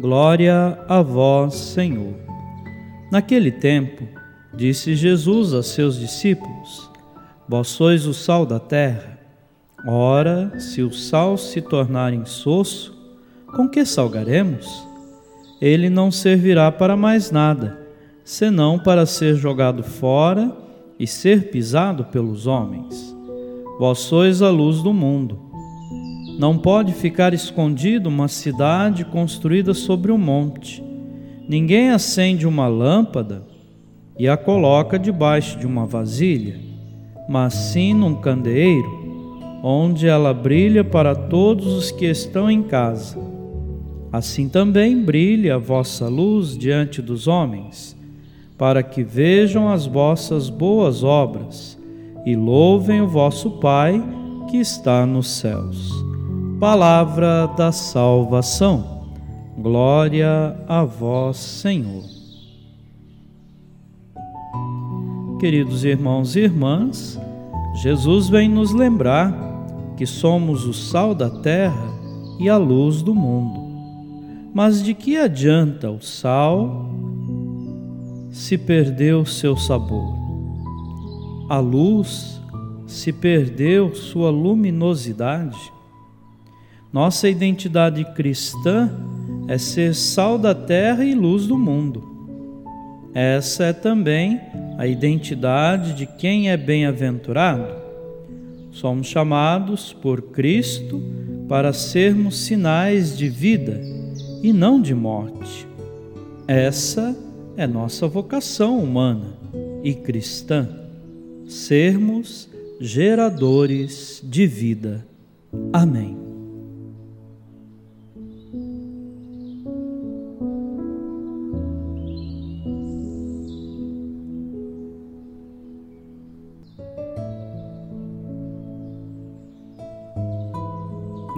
Glória a vós, Senhor. Naquele tempo, disse Jesus a seus discípulos: Vós sois o sal da terra. Ora, se o sal se tornar insosso, com que salgaremos? Ele não servirá para mais nada, senão para ser jogado fora e ser pisado pelos homens. Vós sois a luz do mundo. Não pode ficar escondido uma cidade construída sobre um monte. Ninguém acende uma lâmpada e a coloca debaixo de uma vasilha, mas sim num candeeiro, onde ela brilha para todos os que estão em casa. Assim também brilha a vossa luz diante dos homens, para que vejam as vossas boas obras e louvem o vosso Pai que está nos céus. Palavra da salvação. Glória a vós, Senhor. Queridos irmãos e irmãs, Jesus vem nos lembrar que somos o sal da terra e a luz do mundo. Mas de que adianta o sal se perdeu seu sabor? A luz se perdeu sua luminosidade? Nossa identidade cristã é ser sal da terra e luz do mundo. Essa é também a identidade de quem é bem-aventurado. Somos chamados por Cristo para sermos sinais de vida e não de morte. Essa é nossa vocação humana e cristã, sermos geradores de vida. Amém.